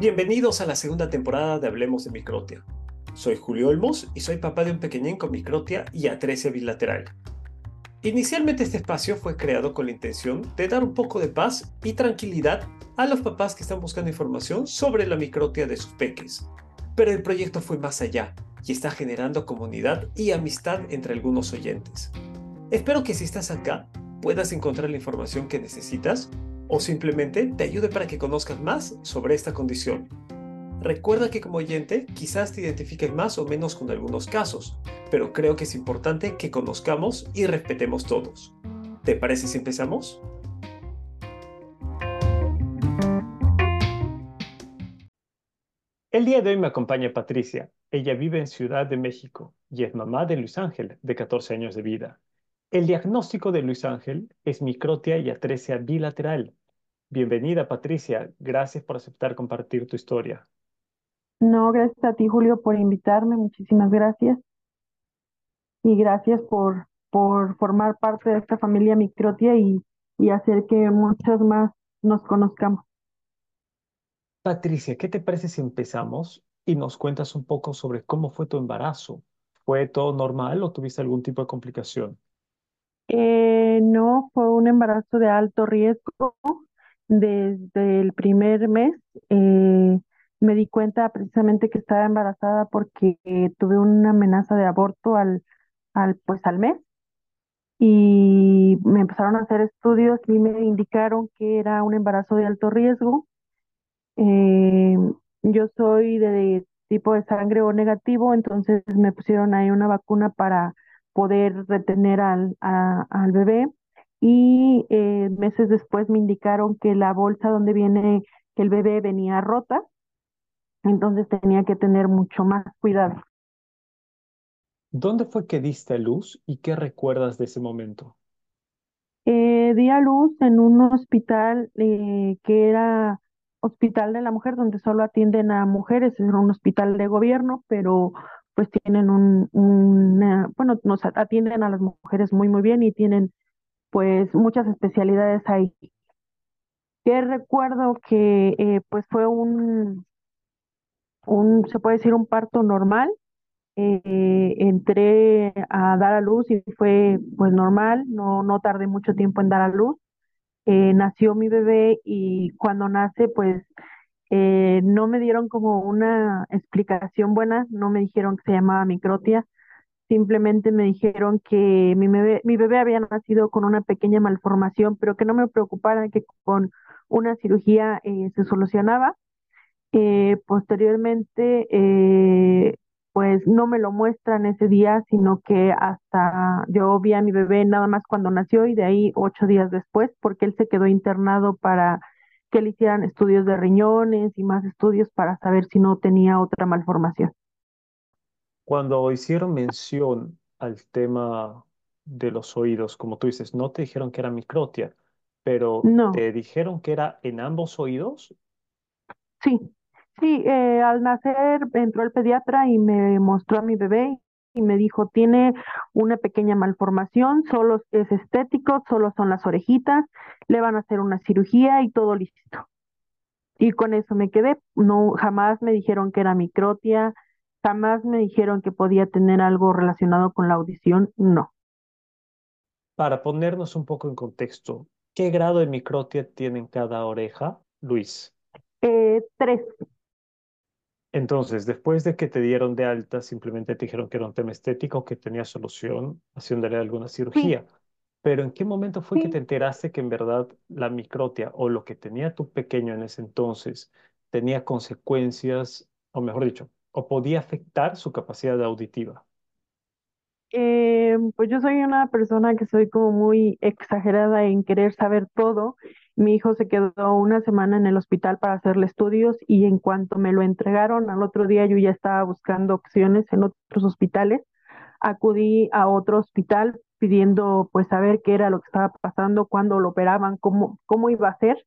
Bienvenidos a la segunda temporada de Hablemos de Microtia. Soy Julio Olmos y soy papá de un pequeñín con microtia y atresia bilateral. Inicialmente este espacio fue creado con la intención de dar un poco de paz y tranquilidad a los papás que están buscando información sobre la microtia de sus peques. Pero el proyecto fue más allá y está generando comunidad y amistad entre algunos oyentes. Espero que si estás acá puedas encontrar la información que necesitas o simplemente te ayude para que conozcas más sobre esta condición. Recuerda que como oyente quizás te identifiques más o menos con algunos casos, pero creo que es importante que conozcamos y respetemos todos. ¿Te parece si empezamos? El día de hoy me acompaña Patricia. Ella vive en Ciudad de México y es mamá de Luis Ángel, de 14 años de vida. El diagnóstico de Luis Ángel es microtia y atresia bilateral, Bienvenida, Patricia. Gracias por aceptar compartir tu historia. No, gracias a ti, Julio, por invitarme. Muchísimas gracias. Y gracias por, por formar parte de esta familia Microtia y, y hacer que muchos más nos conozcamos. Patricia, ¿qué te parece si empezamos y nos cuentas un poco sobre cómo fue tu embarazo? ¿Fue todo normal o tuviste algún tipo de complicación? Eh, no, fue un embarazo de alto riesgo. Desde el primer mes eh, me di cuenta precisamente que estaba embarazada porque tuve una amenaza de aborto al, al, pues, al mes y me empezaron a hacer estudios y me indicaron que era un embarazo de alto riesgo. Eh, yo soy de tipo de sangre O negativo, entonces me pusieron ahí una vacuna para poder retener al, al bebé y eh, meses después me indicaron que la bolsa donde viene que el bebé venía rota, entonces tenía que tener mucho más cuidado. ¿Dónde fue que diste luz y qué recuerdas de ese momento? Eh, di a luz en un hospital eh, que era Hospital de la Mujer, donde solo atienden a mujeres, es un hospital de gobierno, pero pues tienen un, bueno, nos atienden a las mujeres muy, muy bien y tienen pues muchas especialidades ahí. Que recuerdo que eh, pues fue un, un, se puede decir un parto normal. Eh, entré a dar a luz y fue pues normal, no, no tardé mucho tiempo en dar a luz. Eh, nació mi bebé y cuando nace pues no me dieron como una explicación buena, no me dijeron que se llamaba microtia, Simplemente me dijeron que mi bebé, mi bebé había nacido con una pequeña malformación, pero que no me preocupara, que con una cirugía eh, se solucionaba. Eh, posteriormente, eh, pues no me lo muestran ese día, sino que hasta yo vi a mi bebé nada más cuando nació y de ahí ocho días después, porque él se quedó internado para que le hicieran estudios de riñones y más estudios para saber si no tenía otra malformación. Cuando hicieron mención al tema de los oídos, como tú dices, no te dijeron que era microtia, pero No, te dijeron que era en ambos oídos. sí, sí, eh, al nacer entró el pediatra y me mostró a mi bebé y me dijo, tiene una pequeña malformación, solo es estético, solo son las orejitas, le van a hacer una cirugía y todo listo. Y con eso me quedé, no, jamás me dijeron que era microtia, Jamás me dijeron que podía tener algo relacionado con la audición, no. Para ponernos un poco en contexto, ¿qué grado de microtia tiene en cada oreja, Luis? Eh, tres. Entonces, después de que te dieron de alta, simplemente te dijeron que era un tema estético, que tenía solución, haciéndole alguna cirugía. Pero ¿en qué momento fue que te enteraste que en verdad la microtia o lo que tenía tu pequeño en ese entonces tenía consecuencias, o mejor dicho, o podía afectar su capacidad auditiva? Eh, pues yo soy una persona que soy como muy exagerada en querer saber todo. Mi hijo se quedó una semana en el hospital para hacerle estudios y en cuanto me lo entregaron al otro día yo ya estaba buscando opciones en otros hospitales. Acudí a otro hospital pidiendo pues saber qué era lo que estaba pasando, cuándo lo operaban, cómo, cómo iba a ser.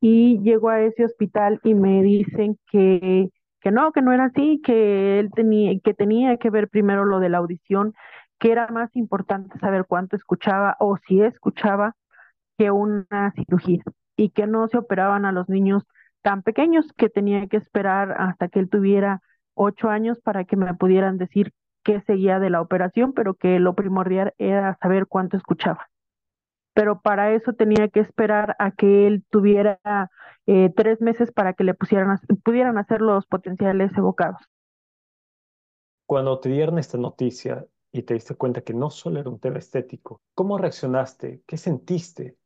Y llego a ese hospital y me dicen que que no, que no era así, que él tenía, que tenía que ver primero lo de la audición, que era más importante saber cuánto escuchaba o si escuchaba que una cirugía y que no se operaban a los niños tan pequeños que tenía que esperar hasta que él tuviera ocho años para que me pudieran decir qué seguía de la operación, pero que lo primordial era saber cuánto escuchaba. Pero para eso tenía que esperar a que él tuviera eh, tres meses para que le pusieran, pudieran hacer los potenciales evocados. Cuando te dieron esta noticia y te diste cuenta que no solo era un tema estético, ¿cómo reaccionaste? ¿Qué sentiste?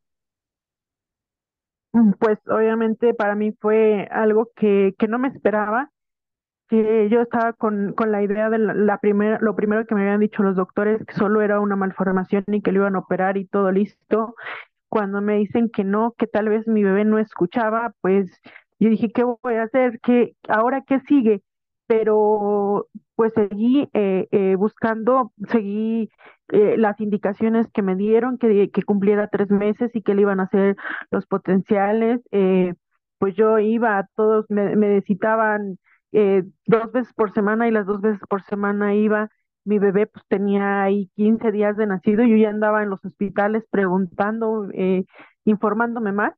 Mm, pues obviamente para mí fue algo que, que no me esperaba, que yo estaba con, con la idea de la, la primera, lo primero que me habían dicho los doctores, que solo era una malformación y que lo iban a operar y todo listo. Cuando me dicen que no, que tal vez mi bebé no escuchaba, pues yo dije, ¿qué voy a hacer? ¿Qué, ahora qué sigue? Pero pues seguí eh, eh, buscando, seguí eh, las indicaciones que me dieron, que, cumpliera tres meses y que le iban a hacer los potenciales. pues yo iba, todos me, me citaban dos veces por semana y las dos veces por semana iba. Mi bebé pues tenía ahí 15 días de nacido, yo ya andaba en los hospitales preguntando, informándome más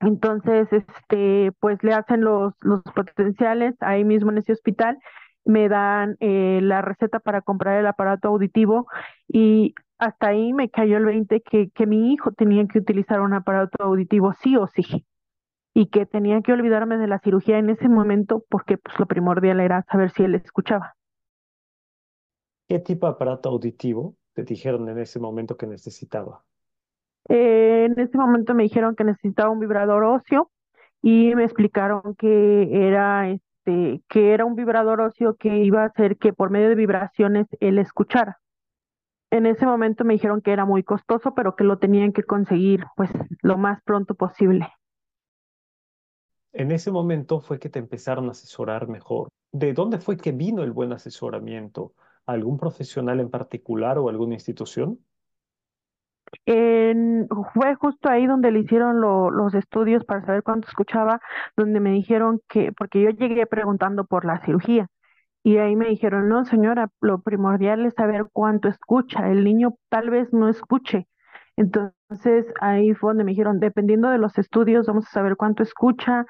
entonces, este, pues le hacen los, los potenciales ahí mismo en ese hospital, me dan eh, la receta para comprar el aparato auditivo y hasta ahí me cayó el 20 que, que mi hijo tenía que utilizar un aparato auditivo sí o sí y que tenía que olvidarme de la cirugía en ese momento porque pues lo primordial era saber si él escuchaba. ¿Qué tipo de aparato auditivo te dijeron en ese momento que necesitaba? Eh, en ese momento me dijeron que necesitaba un vibrador óseo y me explicaron que era este que era un vibrador óseo que iba a hacer que por medio de vibraciones él escuchara. En ese momento me dijeron que era muy costoso, pero que lo tenían que conseguir pues lo más pronto posible. En ese momento fue que te empezaron a asesorar mejor. ¿De dónde fue que vino el buen asesoramiento? ¿Algún profesional en particular o alguna institución? En, fue justo ahí donde le hicieron los estudios para saber cuánto escuchaba, donde me dijeron que, porque yo llegué preguntando por la cirugía, y ahí me dijeron, no señora, lo primordial es saber cuánto escucha, el niño tal vez no escuche. Entonces ahí fue donde me dijeron, dependiendo de los estudios, vamos a saber cuánto escucha.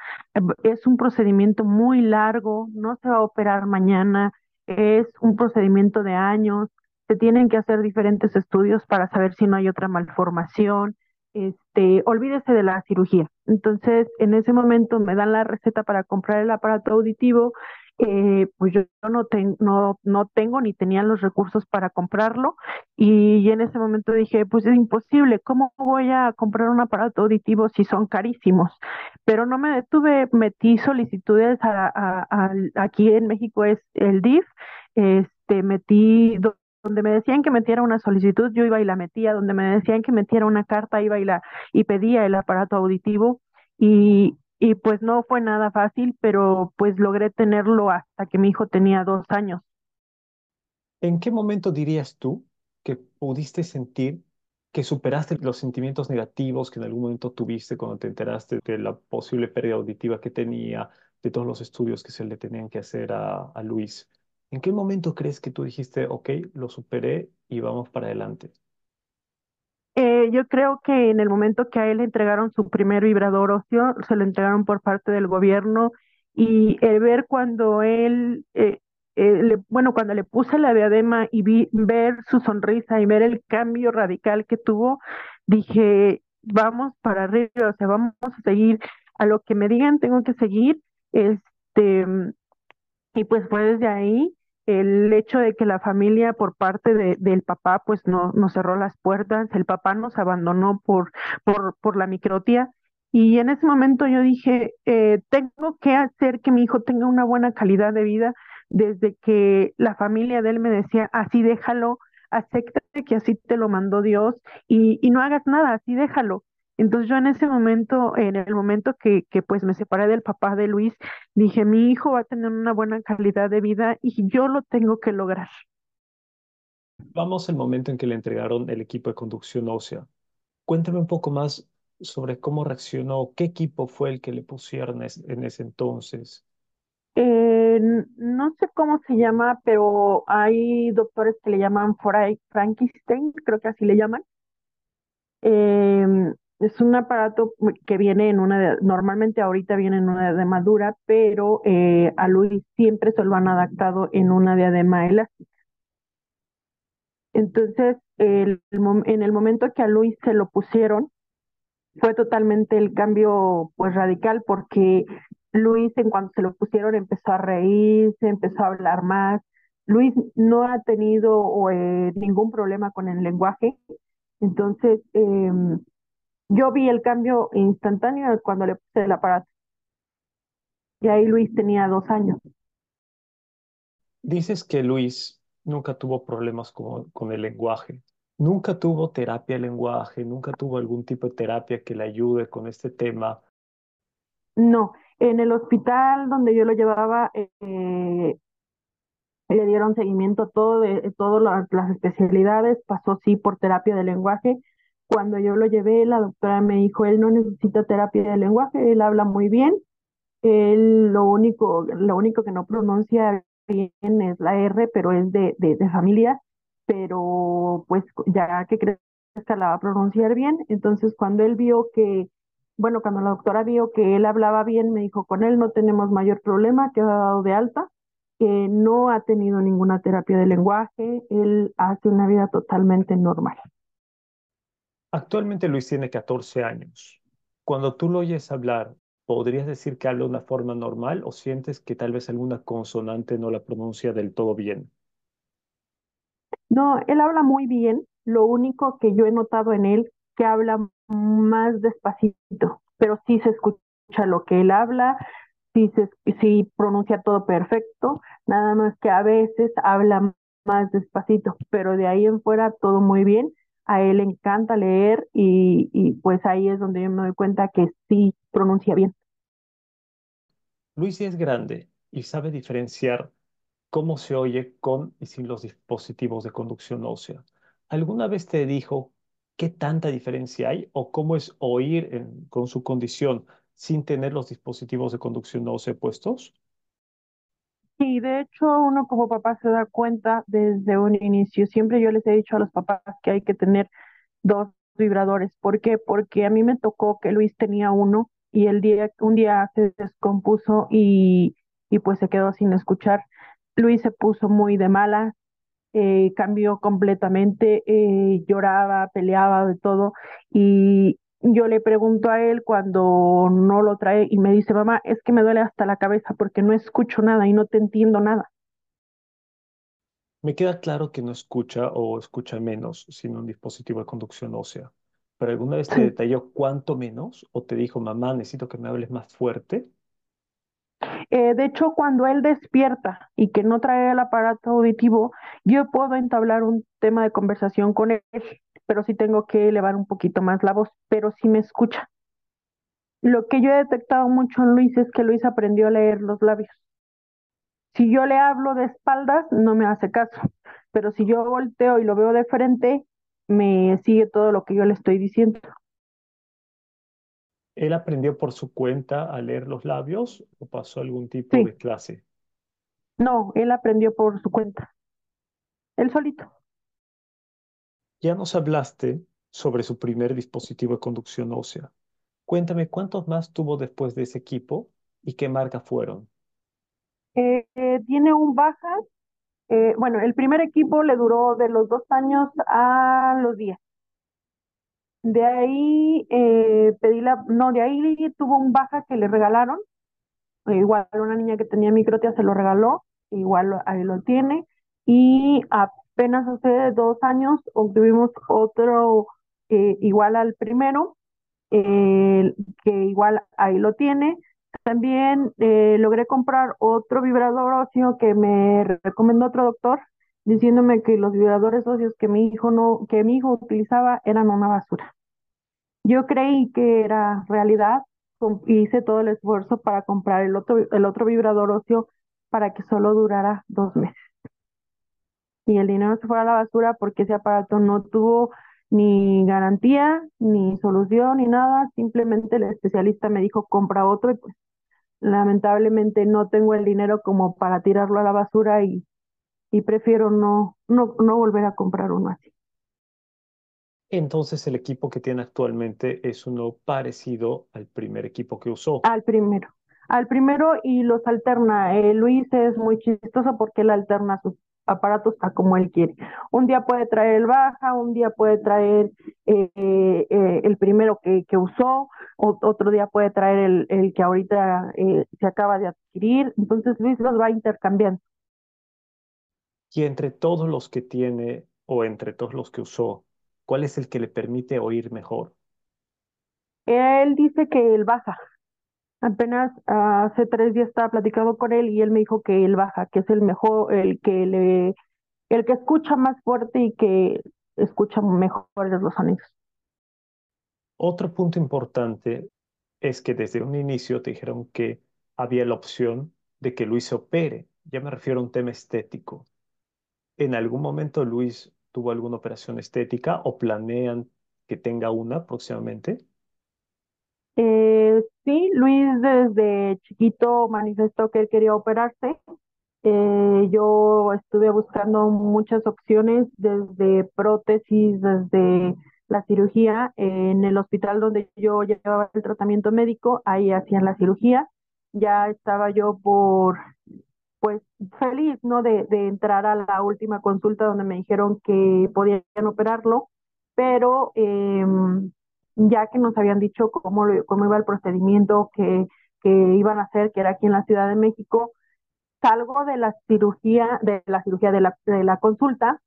Es un procedimiento muy largo, no se va a operar mañana, es un procedimiento de años se tienen que hacer diferentes estudios para saber si no hay otra malformación. Este, olvídese de la cirugía. Entonces, en ese momento me dan la receta para comprar el aparato auditivo. Eh, pues yo no, tengo no, no tengo ni tenía los recursos para comprarlo y, en ese momento dije, pues es imposible, ¿cómo voy a comprar un aparato auditivo si son carísimos? Pero no me detuve, metí solicitudes a, aquí en México es el DIF, este, metí donde me decían que metiera una solicitud, yo iba y la metía, donde me decían que metiera una carta, iba y la y pedía el aparato auditivo y, y pues no fue nada fácil, pero pues logré tenerlo hasta que mi hijo tenía dos años. ¿En qué momento dirías tú que pudiste sentir que superaste los sentimientos negativos que en algún momento tuviste cuando te enteraste de la posible pérdida auditiva que tenía, de todos los estudios que se le tenían que hacer a, a Luis? ¿En qué momento crees que tú dijiste, ok, lo superé y vamos para adelante? Eh, yo creo que en el momento que a él le entregaron su primer vibrador óseo, se lo entregaron por parte del gobierno y el ver cuando él, eh, eh, bueno, cuando le puse la diadema y vi ver su sonrisa y ver el cambio radical que tuvo, dije, vamos para arriba, o sea, vamos a seguir, a lo que me digan tengo que seguir, este, y pues fue desde ahí el hecho de que la familia por parte de, del papá pues no nos cerró las puertas, el papá nos abandonó por, por, por la microtia y en ese momento yo dije, eh, tengo que hacer que mi hijo tenga una buena calidad de vida desde que la familia de él me decía, así déjalo, acepta que así te lo mandó Dios y, y no hagas nada, así déjalo. Entonces yo en ese momento, en el momento que, que pues me separé del papá de Luis, dije, mi hijo va a tener una buena calidad de vida y yo lo tengo que lograr. Vamos al momento en que le entregaron el equipo de conducción ósea. Cuéntame un poco más sobre cómo reaccionó, qué equipo fue el que le pusieron en ese entonces. Eh, no sé cómo se llama, pero hay doctores que le llaman Frankenstein, creo que así le llaman. Eh, Es un aparato que viene en una, de, normalmente ahorita viene en una diadema dura, pero eh, a Luis siempre se lo han adaptado en una diadema elástica. Entonces, el, en el momento que a Luis se lo pusieron, fue totalmente el cambio pues radical porque Luis en cuanto se lo pusieron empezó a reírse, empezó a hablar más. Luis no ha tenido eh, ningún problema con el lenguaje, entonces eh, yo vi el cambio instantáneo cuando le puse el aparato. Y ahí Luis tenía dos años. Dices que Luis nunca tuvo problemas con, con el lenguaje. Nunca tuvo terapia de lenguaje, nunca tuvo algún tipo de terapia que le ayude con este tema. No, en el hospital donde yo lo llevaba, eh, le dieron seguimiento a todo de, todas las especialidades, pasó sí por terapia de lenguaje. Cuando yo lo llevé, la doctora me dijo, él no necesita terapia de lenguaje, él habla muy bien, él lo único, lo único que no pronuncia bien es la R, pero es de, de, familia, pero pues ya que que la va a pronunciar bien, entonces cuando él vio que, bueno, cuando la doctora vio que él hablaba bien, me dijo, con él no tenemos mayor problema, que ha dado de alta, que no ha tenido ninguna terapia de lenguaje, él hace una vida totalmente normal. Actualmente Luis tiene 14 años. Cuando tú lo oyes hablar, ¿podrías decir que habla de una forma normal o sientes que tal vez alguna consonante no la pronuncia del todo bien? No, él habla muy bien. Lo único que yo he notado en él que habla más despacito, pero sí se escucha lo que él habla, se, sí pronuncia todo perfecto, nada más que a veces habla más despacito, pero de ahí en fuera todo muy bien. A él le encanta leer y, y pues ahí es donde yo me doy cuenta que sí pronuncia bien. Luis es grande y sabe diferenciar cómo se oye con y sin los dispositivos de conducción ósea. ¿Alguna vez te dijo qué tanta diferencia hay o cómo es oír con su condición sin tener los dispositivos de conducción ósea puestos? Sí, de hecho uno como papá se da cuenta desde un inicio. Siempre yo les he dicho a los papás que hay que tener dos vibradores. ¿Por qué? Porque a mí me tocó que Luis tenía uno y el día, un día se descompuso y, y pues se quedó sin escuchar. Luis se puso muy de mala, eh, cambió completamente, eh, lloraba, peleaba de todo y yo le pregunto a él cuando no lo trae y me dice, mamá, es que me duele hasta la cabeza porque no escucho nada y no te entiendo nada. Me queda claro que no escucha o escucha menos sin un dispositivo de conducción ósea. ¿Pero alguna vez te detalló cuánto menos? ¿O te dijo, mamá, necesito que me hables más fuerte? Eh, de hecho, cuando él despierta y que no trae el aparato auditivo, yo puedo entablar un tema de conversación con él, pero sí tengo que elevar un poquito más la voz, pero sí me escucha. Lo que yo he detectado mucho en Luis es que Luis aprendió a leer los labios. Si yo le hablo de espaldas, no me hace caso, pero si yo volteo y lo veo de frente, me sigue todo lo que yo le estoy diciendo. ¿Él aprendió por su cuenta a leer los labios o pasó algún tipo de clase? No, él aprendió por su cuenta. Él solito. Ya nos hablaste sobre su primer dispositivo de conducción ósea. Cuéntame cuántos más tuvo después de ese equipo y qué marca fueron. Eh, tiene un baja. Eh, bueno, el primer equipo le duró de los dos años a los diez. De ahí eh, pedí la, no, de ahí tuvo un baja que le regalaron, igual una niña que tenía microtia se lo regaló, igual ahí lo tiene, y apenas hace dos años obtuvimos otro eh, igual al primero, que igual ahí lo tiene. También eh, logré comprar otro vibrador óseo que me recomendó otro doctor, diciéndome que los vibradores óseos que mi hijo no, que mi hijo utilizaba eran una basura. Yo creí que era realidad, hice todo el esfuerzo para comprar el otro, el otro vibrador óseo para que solo durara dos meses. Y el dinero se fue a la basura porque ese aparato no tuvo ni garantía, ni solución, ni nada. Simplemente el especialista me dijo, compra otro y pues lamentablemente no tengo el dinero como para tirarlo a la basura y, y prefiero no, no, no volver a comprar uno así. Entonces el equipo que tiene actualmente es uno parecido al primer equipo que usó. Al primero. Al primero y los alterna. Eh, Luis es muy chistoso porque él alterna sus aparatos a como él quiere. Un día puede traer el baja, un día puede traer eh, eh, el primero que, que usó, otro día puede traer el, el que ahorita se acaba de adquirir. Entonces Luis los va intercambiando. Y entre todos los que tiene o entre todos los que usó, ¿cuál es el que le permite oír mejor? Él dice que el baja. Apenas hace tres días estaba platicando con él y él me dijo que el baja, que es el mejor, el que le, el que escucha más fuerte y que escucha mejor los sonidos. Otro punto importante es que desde un inicio te dijeron que había la opción de que Luis opere. Ya me refiero a un tema estético. ¿En algún momento Luis tuvo alguna operación estética o planean que tenga una próximamente? Eh, sí, Luis desde chiquito manifestó que él quería operarse. Eh, yo estuve buscando muchas opciones desde prótesis, desde la cirugía. en el hospital donde yo llevaba el tratamiento médico, ahí hacían la cirugía. Ya estaba yo por pues feliz, ¿no? De, de entrar a la última consulta donde me dijeron que podían operarlo, pero em, ya que nos habían dicho cómo, cómo iba el procedimiento que, que iban a hacer, que era aquí en la Ciudad de México, salgo de la cirugía, de la cirugía de la, de la consulta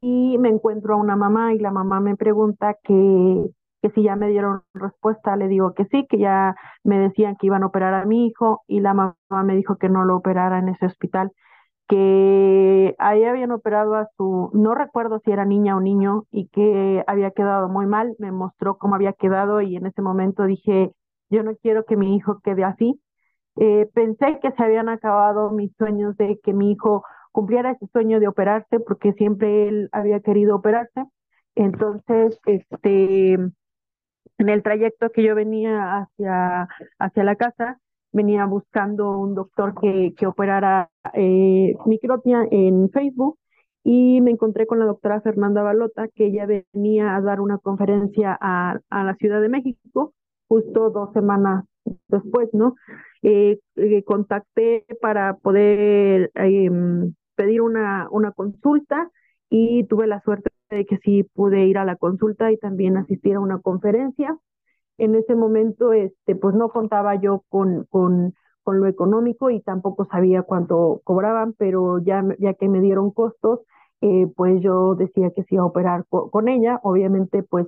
y me encuentro a una mamá y la mamá me pregunta que, que si ya me dieron respuesta, le digo que sí, que ya me decían que iban a operar a mi hijo y la mamá me dijo que no lo operara en ese hospital, que ahí habían operado a su, no recuerdo si era niña o niño y que había quedado muy mal, me mostró cómo había quedado y en ese momento dije, yo no quiero que mi hijo quede así. Eh, pensé que se habían acabado mis sueños de que mi hijo cumpliera ese sueño de operarse porque siempre él había querido operarse. Entonces, este, en el trayecto que yo venía hacia, hacia la casa, venía buscando un doctor que, que operara eh, microtia en Facebook y me encontré con la doctora Fernanda Balota, que ella venía a dar una conferencia a, a la Ciudad de México justo dos semanas después, ¿no? Eh, eh, contacté para poder em, pedir una, una consulta y tuve la suerte de que sí pude ir a la consulta y también asistir a una conferencia. En ese momento, este, pues no contaba yo con, con, con lo económico y tampoco sabía cuánto cobraban, pero ya, ya que me dieron costos, eh, pues yo decía que sí iba a operar con ella. Obviamente, pues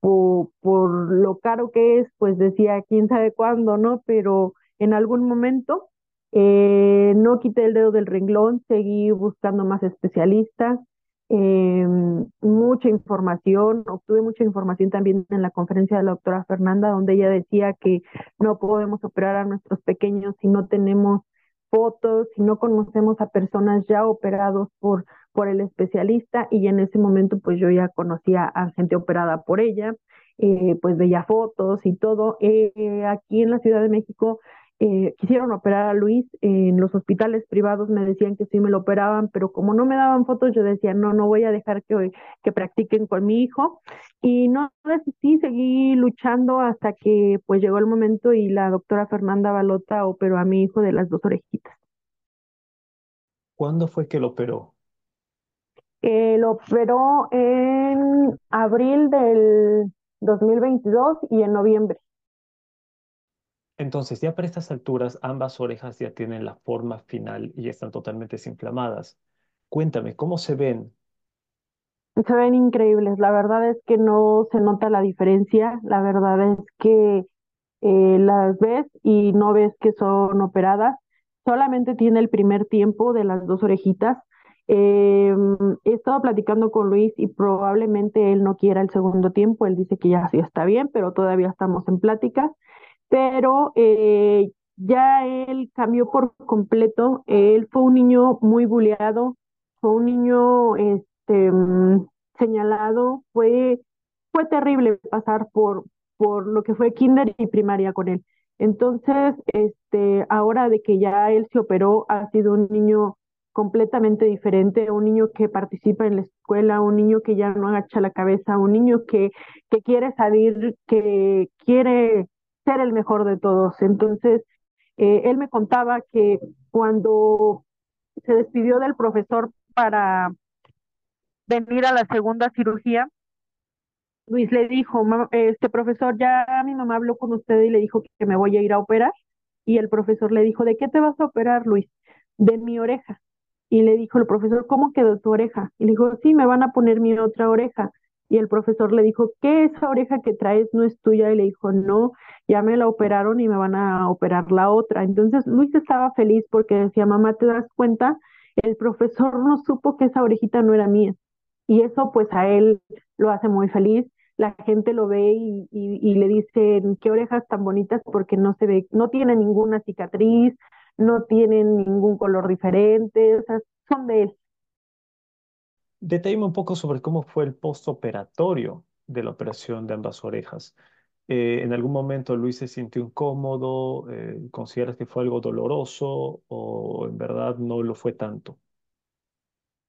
por, por lo caro que es, pues decía quién sabe cuándo, ¿no? Pero en algún momento eh, no quité el dedo del renglón, seguí buscando más especialistas, eh, mucha información, obtuve mucha información también en la conferencia de la doctora Fernanda, donde ella decía que no podemos operar a nuestros pequeños si no tenemos fotos, si no conocemos a personas ya operados por, por el especialista y en ese momento pues yo ya conocía a gente operada por ella, eh, pues veía fotos y todo. Eh, aquí en la Ciudad de México eh, quisieron operar a Luis en los hospitales privados, me decían que sí me lo operaban, pero como no me daban fotos, yo decía, no, no voy a dejar que, que practiquen con mi hijo. Y no desistí, seguí luchando hasta que pues llegó el momento y la doctora Fernanda Balota operó a mi hijo de las dos orejitas. ¿Cuándo fue que lo operó? Eh, lo operó en abril del 2022 y en noviembre. Entonces, ya para estas alturas, ambas orejas ya tienen la forma final y están totalmente desinflamadas. Cuéntame, ¿cómo se ven? Se ven increíbles. La verdad es que no se nota la diferencia. La verdad es que eh, las ves y no ves que son operadas. Solamente tiene el primer tiempo de las dos orejitas. Em, he estado platicando con Luis y probablemente él no quiera el segundo tiempo. Él dice que ya sí está bien, pero todavía estamos en pláticas pero eh, ya él cambió por completo. Él fue un niño muy buleado, fue un niño este, mm, señalado, fue, fue terrible pasar por, por lo que fue kinder y primaria con él. Entonces, este, ahora de que ya él se operó, ha sido un niño completamente diferente, un niño que participa en la escuela, un niño que ya no agacha la cabeza, un niño que, que quiere salir, que quiere ser el mejor de todos. Entonces, eh, él me contaba que cuando se despidió del profesor para venir a la segunda cirugía, Luis le dijo, este profesor, ya mi mamá habló con usted y le dijo que me voy a ir a operar. Y el profesor le dijo, ¿de qué te vas a operar, Luis? De mi oreja. Y le dijo el profesor, ¿cómo quedó tu oreja? Y le dijo, sí, me van a poner mi otra oreja. Y el profesor le dijo, ¿qué esa oreja que traes no es tuya? Y le dijo, no, ya me la operaron y me van a operar la otra. Entonces Luis estaba feliz porque decía, mamá, ¿te das cuenta? El profesor no supo que esa orejita no era mía. Y eso pues a él lo hace muy feliz. La gente lo ve y, y, le dicen, qué orejas tan bonitas porque no se ve, no tiene ninguna cicatriz, no tienen ningún color diferente, o sea, son de él. Detállame un poco sobre cómo fue el postoperatorio de la operación de ambas orejas. Eh, ¿En algún momento Luis se sintió incómodo? Eh, ¿Consideras que fue algo doloroso o en verdad no lo fue tanto?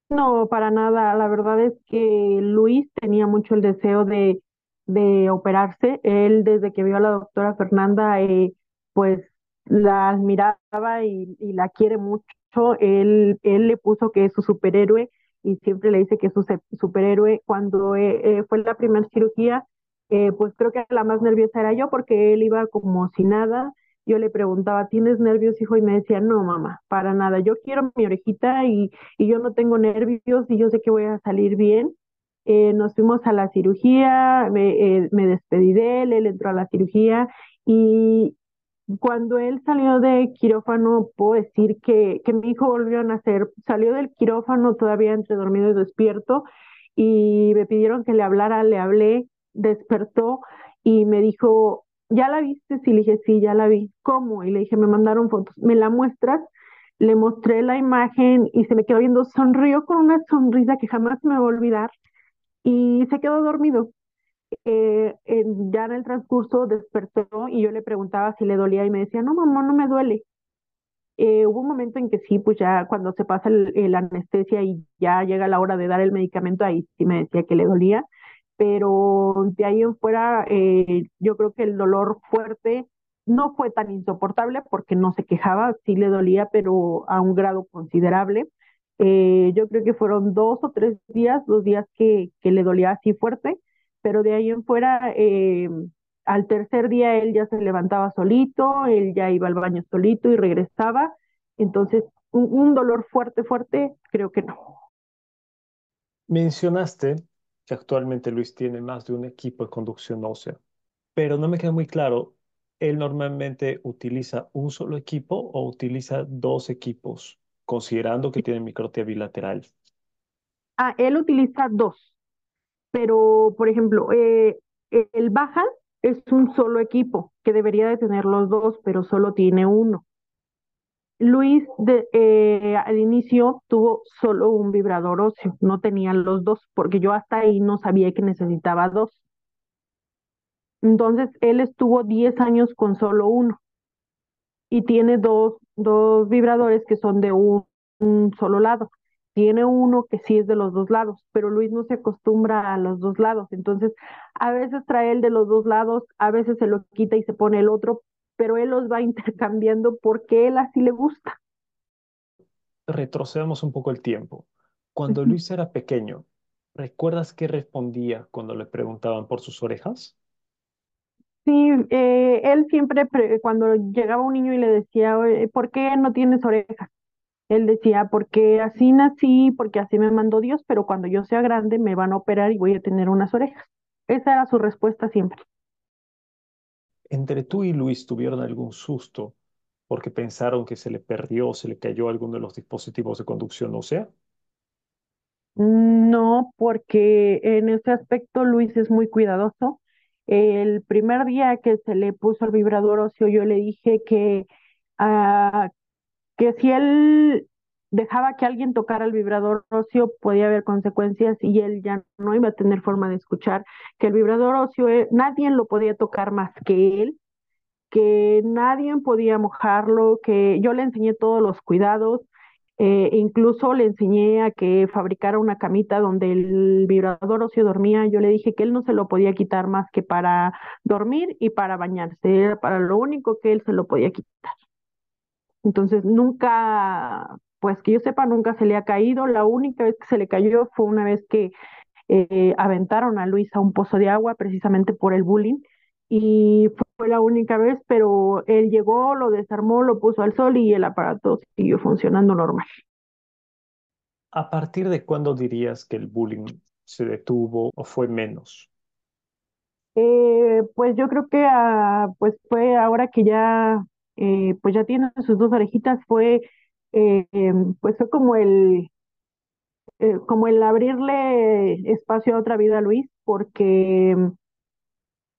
No, para nada. La verdad es que Luis tenía mucho el deseo de, de operarse. Él, desde que vio a la doctora Fernanda, eh, pues la admiraba y, y, la quiere mucho. Él, él le puso que es su superhéroe y siempre le dice que es su superhéroe. Cuando eh, eh, fue la primera cirugía, pues creo que la más nerviosa era yo porque él iba como si nada yo le preguntaba, ¿tienes nervios, hijo? Y me decía, no, mamá, para nada. Yo quiero mi orejita y, y yo no tengo nervios y yo sé que voy a salir bien. Eh, nos fuimos a la cirugía, me, eh, me despedí de él, él entró a la cirugía y cuando él salió de quirófano, puedo decir que, que mi hijo volvió a nacer. Salió del quirófano todavía entre dormido y despierto y me pidieron que le hablara, le hablé, despertó y me dijo, ¿ya la viste? Sí, le dije, sí, ya la vi. ¿Cómo? Y le dije, me mandaron fotos. ¿Me la muestras? Le mostré la imagen y se me quedó viendo, sonrió con una sonrisa que jamás me va a olvidar y se quedó dormido. Eh, ya en el transcurso despertó y yo le preguntaba si le dolía y me decía, no, mamá, no me duele. Eh, hubo un momento en que sí, pues ya cuando se pasa la anestesia y ya llega la hora de dar el medicamento, ahí sí me decía que le dolía, pero de ahí en fuera eh, yo creo que el dolor fuerte no fue tan insoportable porque no se quejaba, sí le dolía, pero a un grado considerable. Eh, yo creo que fueron dos o tres días, dos días que, que le dolía así fuerte, pero de ahí en fuera, eh, al tercer día él ya se levantaba solito, él ya iba al baño solito y regresaba. Entonces, un, un dolor fuerte, fuerte, creo que no. Mencionaste que actualmente Luis tiene más de un equipo de conducción ósea, pero no me queda muy claro, ¿él normalmente utiliza un solo equipo o utiliza dos equipos, considerando que tiene microtia bilateral? Ah, él utiliza dos, pero por ejemplo, eh, el baja es un solo equipo que debería de tener los dos, pero solo tiene uno. Luis eh, al inicio tuvo solo un vibrador óseo, no tenía los dos, porque yo hasta ahí no sabía que necesitaba dos. Entonces, él estuvo 10 años con solo uno y tiene dos, dos vibradores que son de un solo lado. Tiene uno que sí es de los dos lados, pero Luis no se acostumbra a los dos lados. Entonces, a veces trae el de los dos lados, a veces se lo quita y se pone el otro, pero él los va intercambiando porque él así le gusta. Retrocedamos un poco el tiempo. Cuando Luis era pequeño, ¿recuerdas qué respondía cuando le preguntaban por sus orejas? Sí, eh, él siempre, cuando llegaba un niño y le decía, ¿por qué no tienes orejas? Él decía, porque así nací, porque así me mandó Dios, pero cuando yo sea grande me van a operar y voy a tener unas orejas. Esa era su respuesta siempre. ¿Entre tú y Luis tuvieron algún susto porque pensaron que se le perdió o se le cayó alguno de los dispositivos de conducción ósea? No, porque en ese aspecto Luis es muy cuidadoso. El primer día que se le puso el vibrador óseo, yo le dije que, uh, que si él dejaba que alguien tocara el vibrador óseo podía haber consecuencias y él ya no iba a tener forma de escuchar, que el vibrador óseo eh, nadie lo podía tocar más que él, que nadie podía mojarlo, que yo le enseñé todos los cuidados, Eh, incluso le enseñé a que fabricara una camita donde el vibrador óseo dormía. Yo le dije que él no se lo podía quitar más que para dormir y para bañarse. Era para lo único que él se lo podía quitar. Entonces nunca, pues que yo sepa, nunca se le ha caído. La única vez que se le cayó fue una vez que eh, aventaron a Luis a un pozo de agua precisamente por el bullying y fue la única vez, pero él llegó, lo desarmó, lo puso al sol y el aparato siguió funcionando normal. ¿A partir de cuándo dirías que el bullying se detuvo o fue menos? Eh, pues yo creo que ah, pues fue ahora que ya eh, pues ya tiene sus dos orejitas, fue eh, em, pues fue como el como el abrirle espacio a otra vida a Luis, porque em,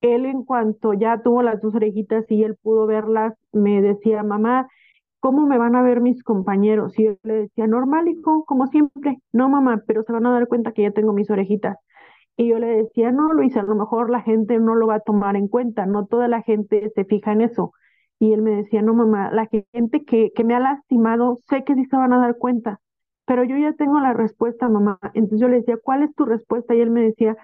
él en cuanto ya tuvo las dos orejitas y él pudo verlas, me decía, mamá, ¿cómo me van a ver mis compañeros? Y yo le decía, normal, hijo, como siempre. No, mamá, pero se van a dar cuenta que ya tengo mis orejitas. Y yo le decía, no, Luis, a lo mejor la gente no lo va a tomar en cuenta, no toda la gente se fija en eso. Y él me decía, no, mamá, la gente que, que me ha lastimado, sé que sí se van a dar cuenta, pero yo ya tengo la respuesta, mamá. Entonces yo le decía, ¿cuál es tu respuesta? Y él me decía,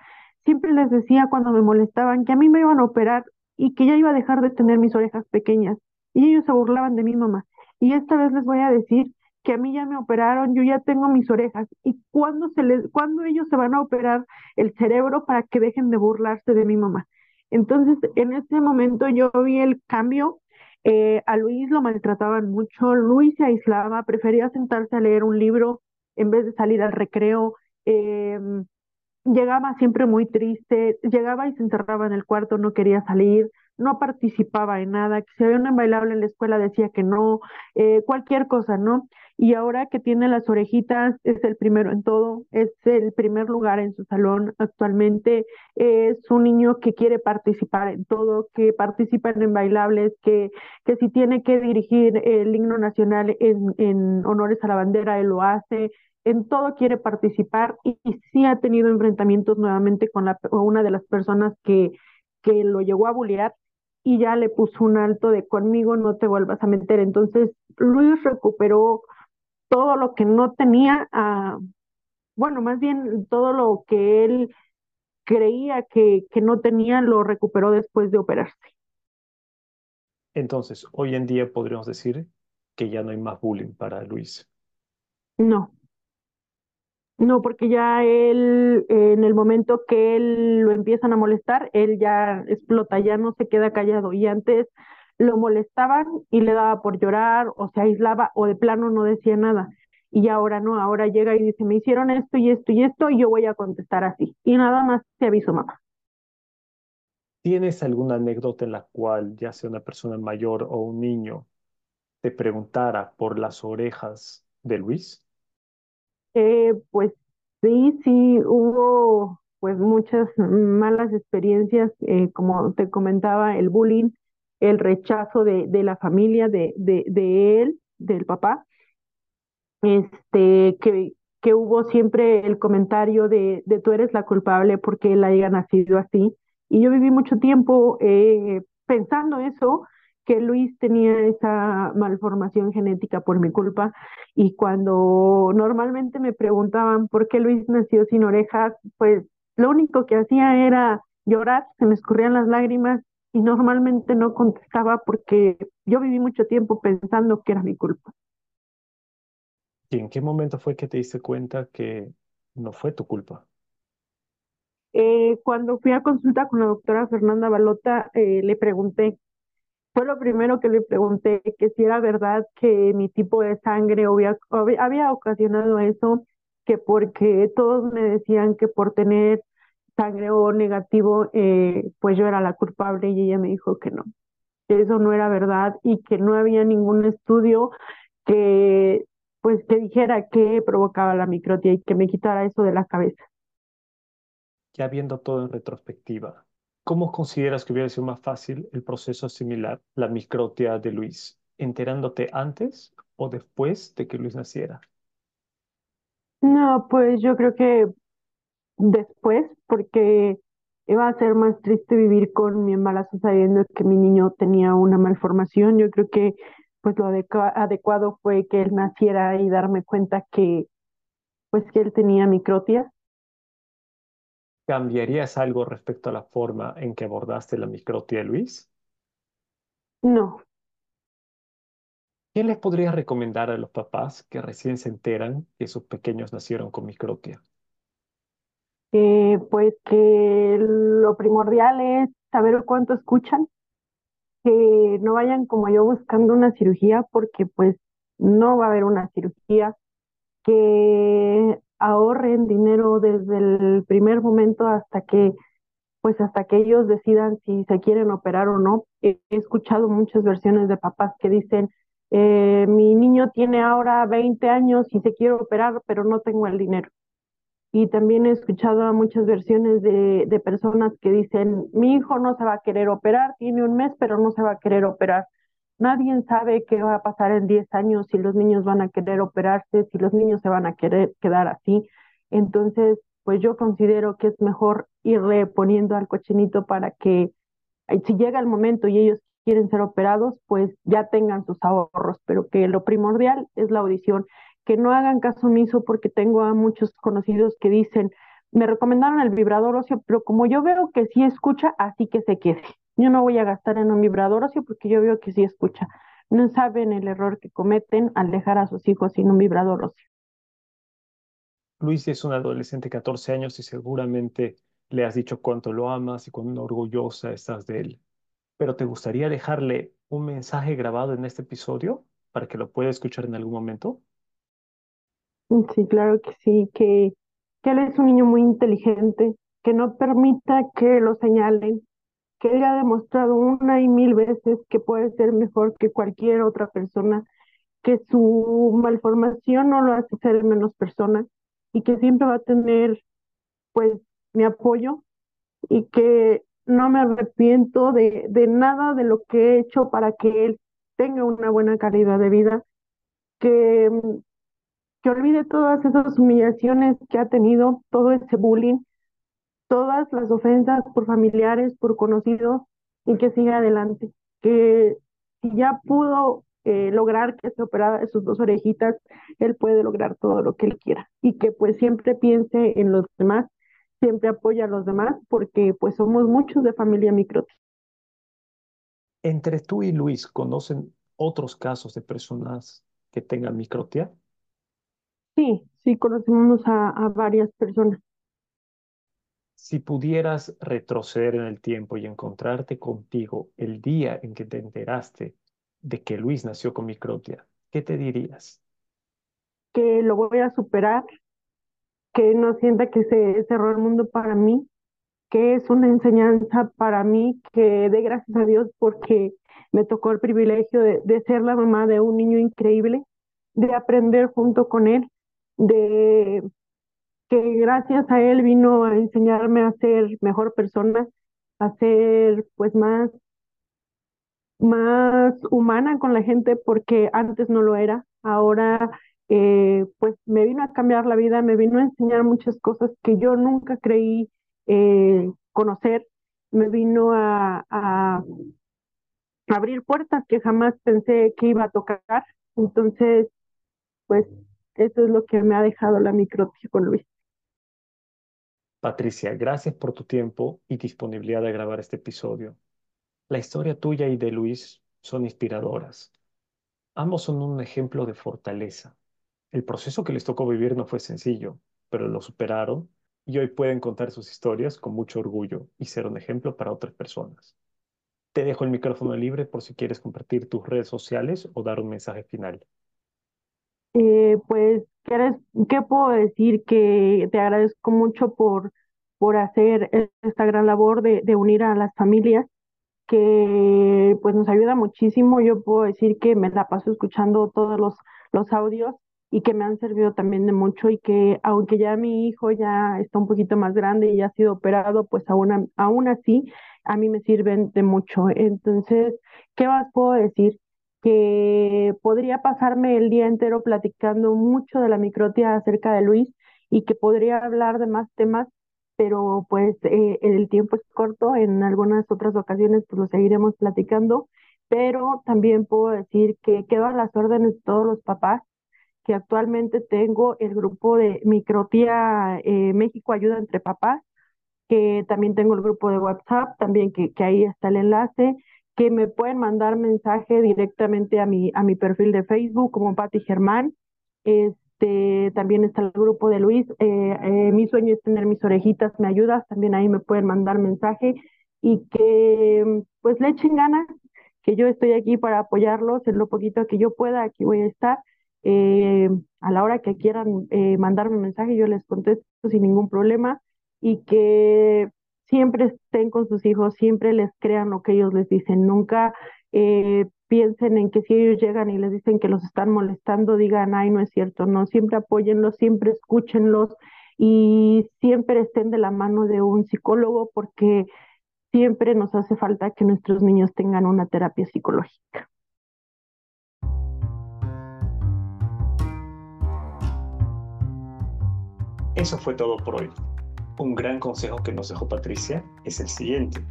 siempre les decía cuando me molestaban que a mí me iban a operar y que ya iba a dejar de tener mis orejas pequeñas. Y ellos se burlaban de mi mamá. Y esta vez les voy a decir que a mí ya me operaron, yo ya tengo mis orejas. ¿Y cuándo, se les, cuándo ellos se van a operar el cerebro para que dejen de burlarse de mi mamá? Entonces, en ese momento yo vi el cambio. Eh, a Luis lo maltrataban mucho, Luis se aislaba, prefería sentarse a leer un libro en vez de salir al recreo. Eh, llegaba siempre muy triste, llegaba y se encerraba en el cuarto, no quería salir, no participaba en nada, que si había una bailable en la escuela decía que no, eh, cualquier cosa, ¿no? Y ahora que tiene las orejitas, es el primero en todo, es el primer lugar en su salón actualmente, es un niño que quiere participar en todo, que participa en bailables, que, que si tiene que dirigir el himno nacional en, en honores a la bandera, él lo hace, en todo quiere participar y, sí ha tenido enfrentamientos nuevamente con la, una de las personas que, que lo llegó a bullear y ya le puso un alto de conmigo no te vuelvas a meter. Entonces Luis recuperó todo lo que no tenía, ah, bueno, más bien todo lo que él creía que, que no tenía, lo recuperó después de operarse. Entonces, hoy en día podríamos decir que ya no hay más bullying para Luis. No, no, porque ya él, en el momento que él lo empiezan a molestar, él ya explota, ya no se queda callado. Y antes lo molestaban y le daba por llorar o se aislaba o de plano no decía nada. Y ahora no, ahora llega y dice, me hicieron esto y esto y esto y yo voy a contestar así. Y nada más te aviso, mamá. ¿Tienes alguna anécdota en la cual, ya sea una persona mayor o un niño, te preguntara por las orejas de Luis? Eh, pues sí, sí, hubo pues muchas malas experiencias, eh, como te comentaba, el bullying, el rechazo de, de la familia, de, de, de él, del papá, este, que, que hubo siempre el comentario de, de tú eres la culpable porque él haya nacido así. Y yo viví mucho tiempo eh, pensando eso, que Luis tenía esa malformación genética por mi culpa y cuando normalmente me preguntaban por qué Luis nació sin orejas, pues lo único que hacía era llorar, se me escurrían las lágrimas y normalmente no contestaba porque yo viví mucho tiempo pensando que era mi culpa. ¿Y en qué momento fue que te diste cuenta que no fue tu culpa? Eh, cuando fui a consulta con la doctora Fernanda Balota, eh, le pregunté fue lo primero que le pregunté, que si era verdad que mi tipo de sangre había, ocasionado eso, que porque todos me decían que por tener sangre O negativo, eh, pues yo era la culpable y ella me dijo que no, que eso no era verdad y que no había ningún estudio que pues que dijera que provocaba la microtia y que me quitara eso de la cabeza. Ya viendo todo en retrospectiva, ¿Cómo consideras que hubiera sido más fácil el proceso similar, la microtia de Luis? ¿Enterándote antes o después de que Luis naciera? No, pues yo creo que después, porque iba a ser más triste vivir con mi embarazo sabiendo que mi niño tenía una malformación. Yo creo que pues lo adecuado fue que él naciera y darme cuenta que pues que él tenía microtia. ¿Cambiarías algo respecto a la forma en que abordaste la microtia, Luis? No. ¿Qué les podrías recomendar a los papás que recién se enteran que sus pequeños nacieron con microtia? Eh, pues que lo primordial es saber cuánto escuchan, que no vayan como yo buscando una cirugía porque pues no va a haber una cirugía, que ahorren dinero desde el primer momento hasta que pues hasta que ellos decidan si se quieren operar o no. He, escuchado muchas versiones de papás que dicen, eh, mi niño tiene ahora 20 años y se quiere operar, pero no tengo el dinero. Y también he escuchado muchas versiones de, de personas que dicen, mi hijo no se va a querer operar, tiene un mes, pero no se va a querer operar. Nadie sabe qué va a pasar en 10 años, si los niños van a querer operarse, si los niños se van a querer quedar así. Entonces, pues yo considero que es mejor irle poniendo al cochinito para que si llega el momento y ellos quieren ser operados, pues ya tengan sus ahorros, pero que lo primordial es la audición, que no hagan caso omiso porque tengo a muchos conocidos que dicen, me recomendaron el vibrador óseo, pero como yo veo que sí escucha, así que se quede. Yo no voy a gastar en un vibrador óseo porque yo veo que sí escucha. No saben el error que cometen al dejar a sus hijos sin un vibrador óseo. Luis es un adolescente de 14 años y seguramente le has dicho cuánto lo amas y cuán orgullosa estás de él. Pero ¿te gustaría dejarle un mensaje grabado en este episodio para que lo pueda escuchar en algún momento? Sí, claro que sí, que, que él es un niño muy inteligente, que no permita que lo señalen, que él ha demostrado una y mil veces que puede ser mejor que cualquier otra persona, que su malformación no lo hace ser menos persona y que siempre va a tener pues mi apoyo y que no me arrepiento de, de nada de lo que he hecho para que él tenga una buena calidad de vida, que, que olvide todas esas humillaciones que ha tenido, todo ese bullying, todas las ofensas por familiares, por conocidos y que siga adelante, que si ya pudo eh, lograr que se operara sus dos orejitas, él puede lograr todo lo que él quiera y que pues siempre piense en los demás, siempre apoya a los demás porque pues somos muchos de familia microtia. Entre tú y Luis, ¿conocen otros casos de personas que tengan microtia? Sí, sí, conocemos a, a varias personas. Si pudieras retroceder en el tiempo y encontrarte contigo el día en que te enteraste de que Luis nació con microtia, ¿qué te dirías? Que lo voy a superar, que no sienta que se cerró el mundo para mí, que es una enseñanza para mí, que dé gracias a Dios porque me tocó el privilegio de ser la mamá de un niño increíble, de aprender junto con él, de que gracias a él vino a enseñarme a ser mejor persona, a ser pues más más humana con la gente porque antes no lo era. Ahora, eh, pues me vino a cambiar la vida, me vino a enseñar muchas cosas que yo nunca creí eh, conocer, me vino a, abrir puertas que jamás pensé que iba a tocar. Entonces, pues eso es lo que me ha dejado la microtia con Luis. Patricia, gracias por tu tiempo y disponibilidad de grabar este episodio. La historia tuya y de Luis son inspiradoras. Ambos son un ejemplo de fortaleza. El proceso que les tocó vivir no fue sencillo, pero lo superaron y hoy pueden contar sus historias con mucho orgullo y ser un ejemplo para otras personas. Te dejo el micrófono libre por si quieres compartir tus redes sociales o dar un mensaje final. Eh, pues, ¿qué, ¿qué puedo decir? Que te agradezco mucho por, por hacer esta gran labor de, de unir a las familias que pues nos ayuda muchísimo. Yo puedo decir que me la paso escuchando todos los, los audios y que me han servido también de mucho y que aunque ya mi hijo ya está un poquito más grande y ya ha sido operado, pues aún, aún así a mí me sirven de mucho. Entonces, ¿qué más puedo decir? Que podría pasarme el día entero platicando mucho de la microtia acerca de Luis y que podría hablar de más temas pero pues eh, el tiempo es corto, en algunas otras ocasiones pues lo seguiremos platicando, pero también puedo decir que quedo a las órdenes de todos los papás, que actualmente tengo el grupo de Microtía eh, México Ayuda entre Papás, que también tengo el grupo de WhatsApp, también que, que ahí está el enlace, que me pueden mandar mensaje directamente a mi, a mi perfil de Facebook como Patti Germán. Este, también está el grupo de Luis. Eh, eh, mi sueño es tener mis orejitas, me ayudas. También ahí me pueden mandar mensaje y que pues le echen ganas, que yo estoy aquí para apoyarlos en lo poquito que yo pueda. Aquí voy a estar. Eh, a la hora que quieran mandarme mensaje, yo les contesto sin ningún problema y que siempre estén con sus hijos, siempre les crean lo que ellos les dicen, nunca eh, piensen en que si ellos llegan y les dicen que los están molestando, digan, ay, no es cierto, no, siempre apóyenlos, siempre escúchenlos y siempre estén de la mano de un psicólogo porque siempre nos hace falta que nuestros niños tengan una terapia psicológica. Eso fue todo por hoy. Un gran consejo que nos dejó Patricia es el siguiente.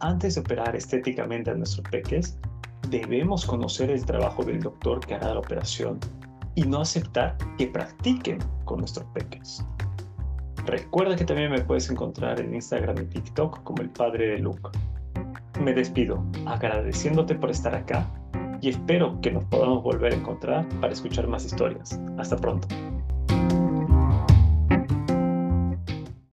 Antes de operar estéticamente a nuestros peques, debemos conocer el trabajo del doctor que hará la operación y no aceptar que practiquen con nuestros peques. Recuerda que también me puedes encontrar en Instagram y TikTok como el padre de Luke. Me despido agradeciéndote por estar acá y espero que nos podamos volver a encontrar para escuchar más historias. Hasta pronto.